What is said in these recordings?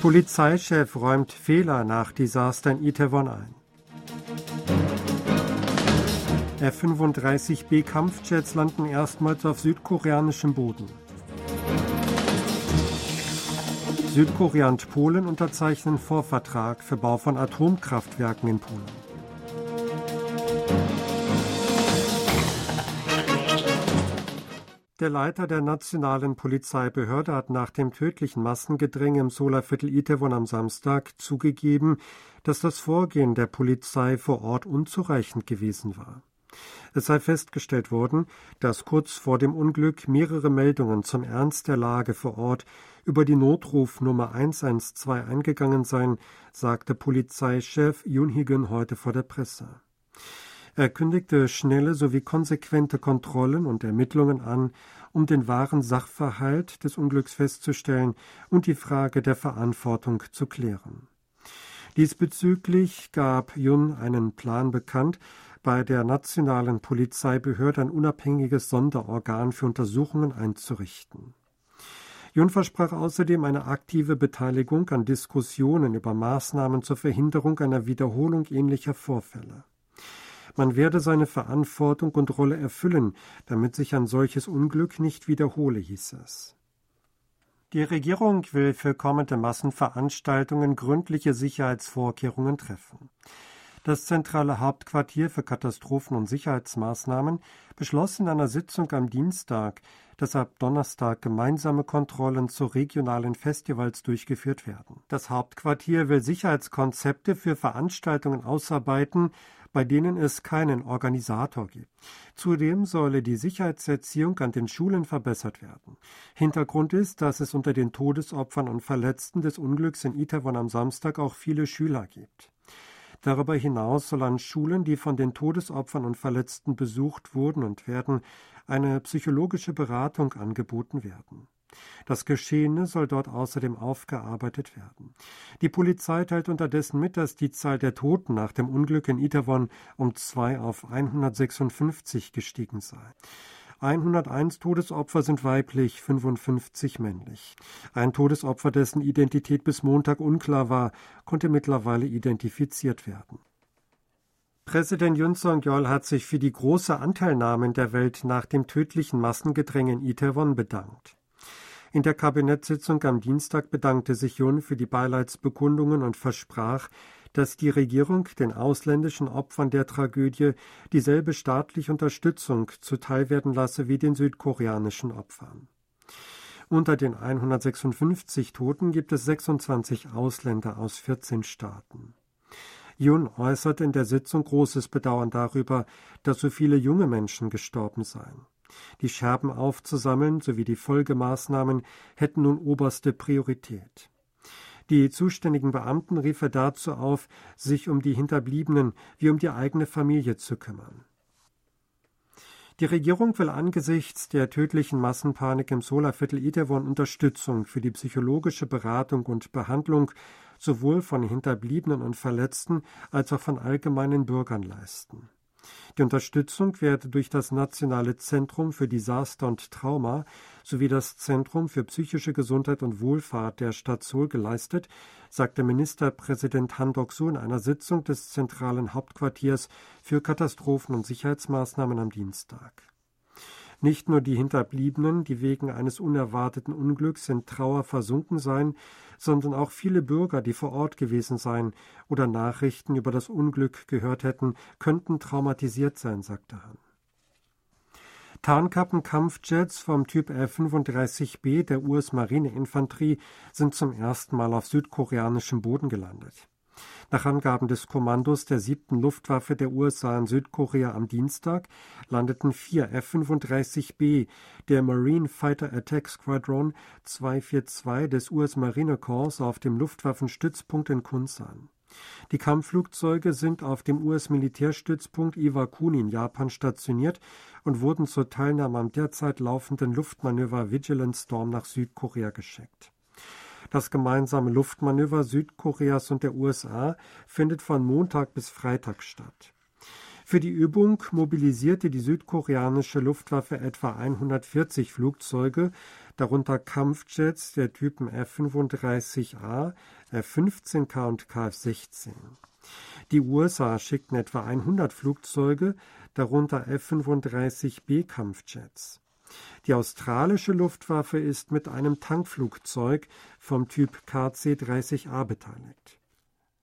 Polizeichef räumt Fehler nach Desaster in Itaewon ein. F-35B Kampfjets landen erstmals auf südkoreanischem Boden. Südkorea und Polen unterzeichnen Vorvertrag für Bau von Atomkraftwerken in Polen. Der Leiter der nationalen Polizeibehörde hat nach dem tödlichen Massengedränge im Solarviertel Itewon am Samstag zugegeben, dass das Vorgehen der Polizei vor Ort unzureichend gewesen war. Es sei festgestellt worden, dass kurz vor dem Unglück mehrere Meldungen zum Ernst der Lage vor Ort über die Notrufnummer 112 eingegangen seien, sagte Polizeichef Yun Higen heute vor der Presse. Er kündigte schnelle sowie konsequente Kontrollen und Ermittlungen an, um den wahren Sachverhalt des Unglücks festzustellen und die Frage der Verantwortung zu klären. Diesbezüglich gab Jun einen Plan bekannt, bei der nationalen Polizeibehörde ein unabhängiges Sonderorgan für Untersuchungen einzurichten. Jun versprach außerdem eine aktive Beteiligung an Diskussionen über Maßnahmen zur Verhinderung einer Wiederholung ähnlicher Vorfälle. Man werde seine Verantwortung und Rolle erfüllen, damit sich ein solches Unglück nicht wiederhole, hieß es. Die Regierung will für kommende Massenveranstaltungen gründliche Sicherheitsvorkehrungen treffen. Das zentrale Hauptquartier für Katastrophen- und Sicherheitsmaßnahmen beschloss in einer Sitzung am Dienstag, dass ab Donnerstag gemeinsame Kontrollen zu regionalen Festivals durchgeführt werden. Das Hauptquartier will Sicherheitskonzepte für Veranstaltungen ausarbeiten, bei denen es keinen Organisator gibt. Zudem solle die Sicherheitserziehung an den Schulen verbessert werden. Hintergrund ist, dass es unter den Todesopfern und Verletzten des Unglücks in Itaewon am Samstag auch viele Schüler gibt. Darüber hinaus soll an Schulen, die von den Todesopfern und Verletzten besucht wurden und werden, eine psychologische Beratung angeboten werden. Das Geschehene soll dort außerdem aufgearbeitet werden. Die Polizei teilt unterdessen mit, dass die Zahl der Toten nach dem Unglück in Itaewon um zwei auf 156 gestiegen sei. 101 Todesopfer sind weiblich, 55 männlich. Ein Todesopfer, dessen Identität bis Montag unklar war, konnte mittlerweile identifiziert werden. Präsident Yun Song-yeol hat sich für die große Anteilnahme in der Welt nach dem tödlichen Massengedränge in Itaewon bedankt. In der Kabinettssitzung am Dienstag bedankte sich Jun für die Beileidsbekundungen und versprach, dass die Regierung den ausländischen Opfern der Tragödie dieselbe staatliche Unterstützung zuteilwerden lasse wie den südkoreanischen Opfern. Unter den 156 Toten gibt es 26 Ausländer aus 14 Staaten. Jun äußerte in der Sitzung großes Bedauern darüber, dass so viele junge Menschen gestorben seien. Die Scherben aufzusammeln sowie die Folgemaßnahmen hätten nun oberste Priorität. Die zuständigen Beamten rief er dazu auf, sich um die Hinterbliebenen wie um die eigene Familie zu kümmern. Die Regierung will angesichts der tödlichen Massenpanik im Solarviertel Itaewon Unterstützung für die psychologische Beratung und Behandlung sowohl von Hinterbliebenen und Verletzten als auch von allgemeinen Bürgern leisten. Die Unterstützung werde durch das Nationale Zentrum für Desaster und Trauma sowie das Zentrum für psychische Gesundheit und Wohlfahrt der Stadt Seoul geleistet, sagte Ministerpräsident Han Dok-soo in einer Sitzung des zentralen Hauptquartiers für Katastrophen- und Sicherheitsmaßnahmen am Dienstag. Nicht nur die Hinterbliebenen, die wegen eines unerwarteten Unglücks in Trauer versunken seien, sondern auch viele Bürger, die vor Ort gewesen seien oder Nachrichten über das Unglück gehört hätten, könnten traumatisiert sein, sagte Hahn. Tarnkappen-Kampfjets vom Typ F-35B der US-Marineinfanterie sind zum ersten Mal auf südkoreanischem Boden gelandet. Nach Angaben des Kommandos der siebten Luftwaffe der USA in Südkorea am Dienstag landeten vier F-35B der Marine Fighter Attack Squadron 242 des US Marine Corps auf dem Luftwaffenstützpunkt in Kunsan. Die Kampfflugzeuge sind auf dem US-Militärstützpunkt Iwakuni in Japan stationiert und wurden zur Teilnahme am derzeit laufenden Luftmanöver Vigilant Storm nach Südkorea geschickt. Das gemeinsame Luftmanöver Südkoreas und der USA findet von Montag bis Freitag statt. Für die Übung mobilisierte die südkoreanische Luftwaffe etwa 140 Flugzeuge, darunter Kampfjets der Typen F-35A, F-15K und KF-16. Die USA schickten etwa 100 Flugzeuge, darunter F-35B Kampfjets. Die australische Luftwaffe ist mit einem Tankflugzeug vom Typ KC-30A beteiligt.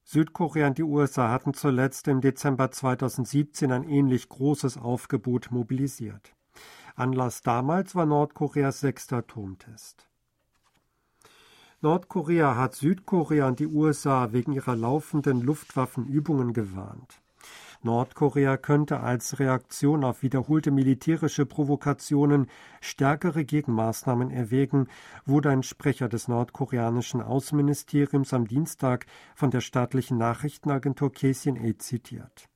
Südkorea und die USA hatten zuletzt im Dezember 2017 ein ähnlich großes Aufgebot mobilisiert. Anlass damals war Nordkoreas sechster Atomtest. Nordkorea hat Südkorea und die USA wegen ihrer laufenden Luftwaffenübungen gewarnt. Nordkorea könnte als Reaktion auf wiederholte militärische Provokationen stärkere Gegenmaßnahmen erwägen, wurde ein Sprecher des nordkoreanischen Außenministeriums am Dienstag von der staatlichen Nachrichtenagentur KCNA zitiert.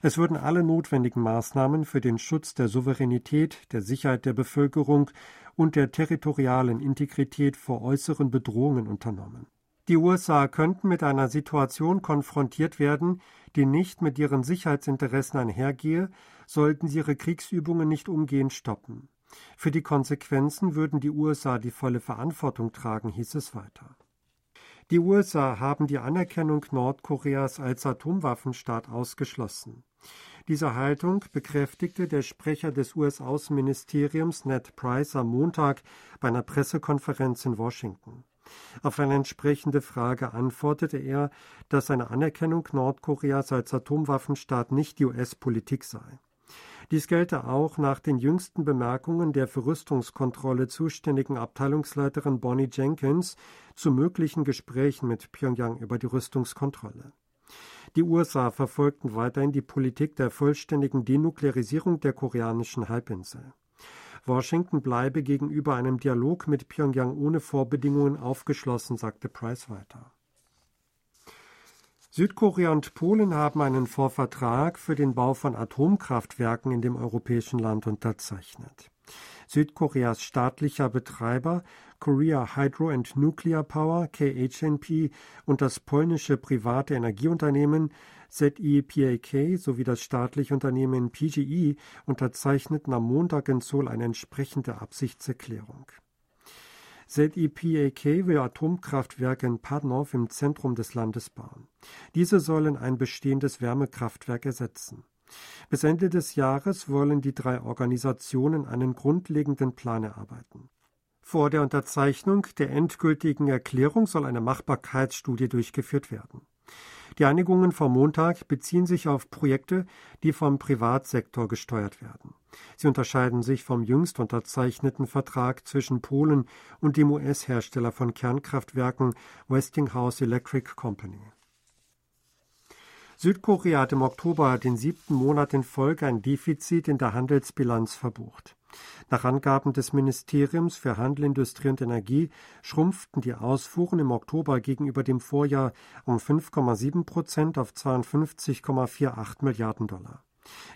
Es würden alle notwendigen Maßnahmen für den Schutz der Souveränität, der Sicherheit der Bevölkerung und der territorialen Integrität vor äußeren Bedrohungen unternommen. Die USA könnten mit einer Situation konfrontiert werden, die nicht mit ihren Sicherheitsinteressen einhergehe, sollten sie ihre Kriegsübungen nicht umgehend stoppen. Für die Konsequenzen würden die USA die volle Verantwortung tragen, hieß es weiter. Die USA haben die Anerkennung Nordkoreas als Atomwaffenstaat ausgeschlossen. Diese Haltung bekräftigte der Sprecher des US-Außenministeriums Ned Price am Montag bei einer Pressekonferenz in Washington. Auf eine entsprechende Frage antwortete er, dass eine Anerkennung Nordkoreas als Atomwaffenstaat nicht die US-Politik sei. Dies gelte auch nach den jüngsten Bemerkungen der für Rüstungskontrolle zuständigen Abteilungsleiterin Bonnie Jenkins zu möglichen Gesprächen mit Pyongyang über die Rüstungskontrolle. Die USA verfolgten weiterhin die Politik der vollständigen Denuklearisierung der koreanischen Halbinsel. Washington bleibe gegenüber einem Dialog mit Pyongyang ohne Vorbedingungen aufgeschlossen, sagte Price weiter. Südkorea und Polen haben einen Vorvertrag für den Bau von Atomkraftwerken in dem europäischen Land unterzeichnet. Südkoreas staatlicher Betreiber Korea Hydro and Nuclear Power KHNP und das polnische private Energieunternehmen ZEPAK sowie das staatliche Unternehmen PGE unterzeichneten am Montag in Seoul eine entsprechende Absichtserklärung. ZEPAK will Atomkraftwerke in Padnov im Zentrum des Landes bauen. Diese sollen ein bestehendes Wärmekraftwerk ersetzen. Bis Ende des Jahres wollen die drei Organisationen einen grundlegenden Plan erarbeiten. Vor der Unterzeichnung der endgültigen Erklärung soll eine Machbarkeitsstudie durchgeführt werden. Die Einigungen vom Montag beziehen sich auf Projekte, die vom Privatsektor gesteuert werden. Sie unterscheiden sich vom jüngst unterzeichneten Vertrag zwischen Polen und dem US-Hersteller von Kernkraftwerken Westinghouse Electric Company. Südkorea hat im Oktober den siebten Monat in Folge ein Defizit in der Handelsbilanz verbucht. Nach Angaben des Ministeriums für Handel, Industrie und Energie schrumpften die Ausfuhren im Oktober gegenüber dem Vorjahr um 5,7 Prozent auf 52,48 Milliarden Dollar.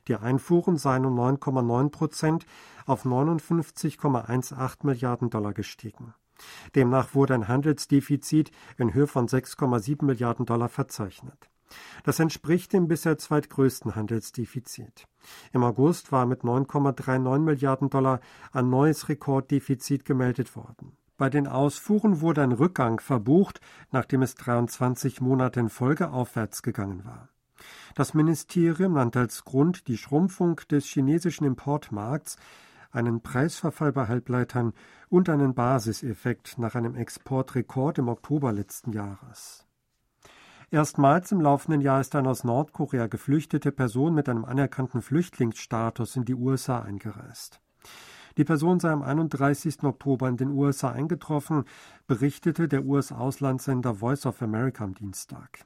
Die Einfuhren seien um 9,9 Prozent auf 59,18 Milliarden Dollar gestiegen. Demnach wurde ein Handelsdefizit in Höhe von 6,7 Milliarden Dollar verzeichnet. Das entspricht dem bisher zweitgrößten Handelsdefizit. Im August war mit 9,39 Milliarden Dollar ein neues Rekorddefizit gemeldet worden. Bei den Ausfuhren wurde ein Rückgang verbucht, nachdem es 23 Monate in Folge aufwärts gegangen war. Das Ministerium nannte als Grund die Schrumpfung des chinesischen Importmarkts, einen Preisverfall bei Halbleitern und einen Basiseffekt nach einem Exportrekord im Oktober letzten Jahres. Erstmals im laufenden Jahr ist eine aus Nordkorea geflüchtete Person mit einem anerkannten Flüchtlingsstatus in die USA eingereist. Die Person sei am 31. Oktober in den USA eingetroffen, berichtete der US-Auslandssender Voice of America am Dienstag.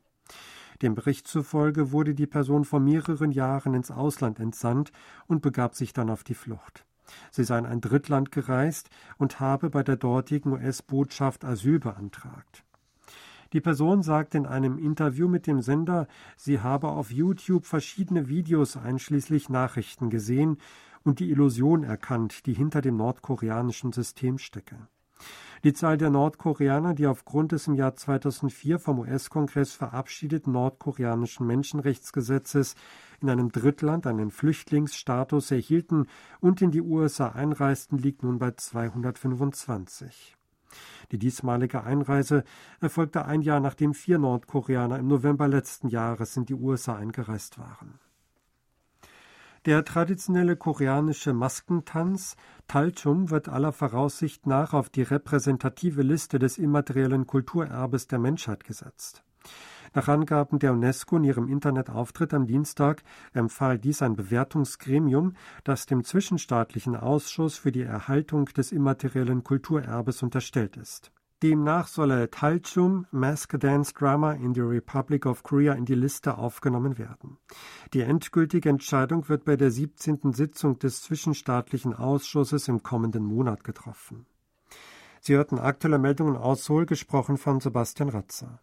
Dem Bericht zufolge wurde die Person vor mehreren Jahren ins Ausland entsandt und begab sich dann auf die Flucht. Sie sei in ein Drittland gereist und habe bei der dortigen US-Botschaft Asyl beantragt. Die Person sagt in einem Interview mit dem Sender, sie habe auf YouTube verschiedene Videos einschließlich Nachrichten gesehen und die Illusion erkannt, die hinter dem nordkoreanischen System stecke. Die Zahl der Nordkoreaner, die aufgrund des im Jahr 2004 vom US-Kongress verabschiedeten nordkoreanischen Menschenrechtsgesetzes in einem Drittland einen Flüchtlingsstatus erhielten und in die USA einreisten, liegt nun bei 225. Die diesmalige Einreise erfolgte ein Jahr nachdem vier Nordkoreaner im November letzten Jahres in die USA eingereist waren. Der traditionelle koreanische Maskentanz Talchum wird aller Voraussicht nach auf die repräsentative Liste des immateriellen Kulturerbes der Menschheit gesetzt. Nach Angaben der UNESCO in ihrem Internetauftritt am Dienstag empfahl dies ein Bewertungsgremium, das dem Zwischenstaatlichen Ausschuss für die Erhaltung des immateriellen Kulturerbes unterstellt ist. Demnach solle Talchum Mask Dance Drama in the Republic of Korea in die Liste aufgenommen werden. Die endgültige Entscheidung wird bei der 17. Sitzung des Zwischenstaatlichen Ausschusses im kommenden Monat getroffen. Sie hörten aktuelle Meldungen aus Seoul, gesprochen von Sebastian Ratzer.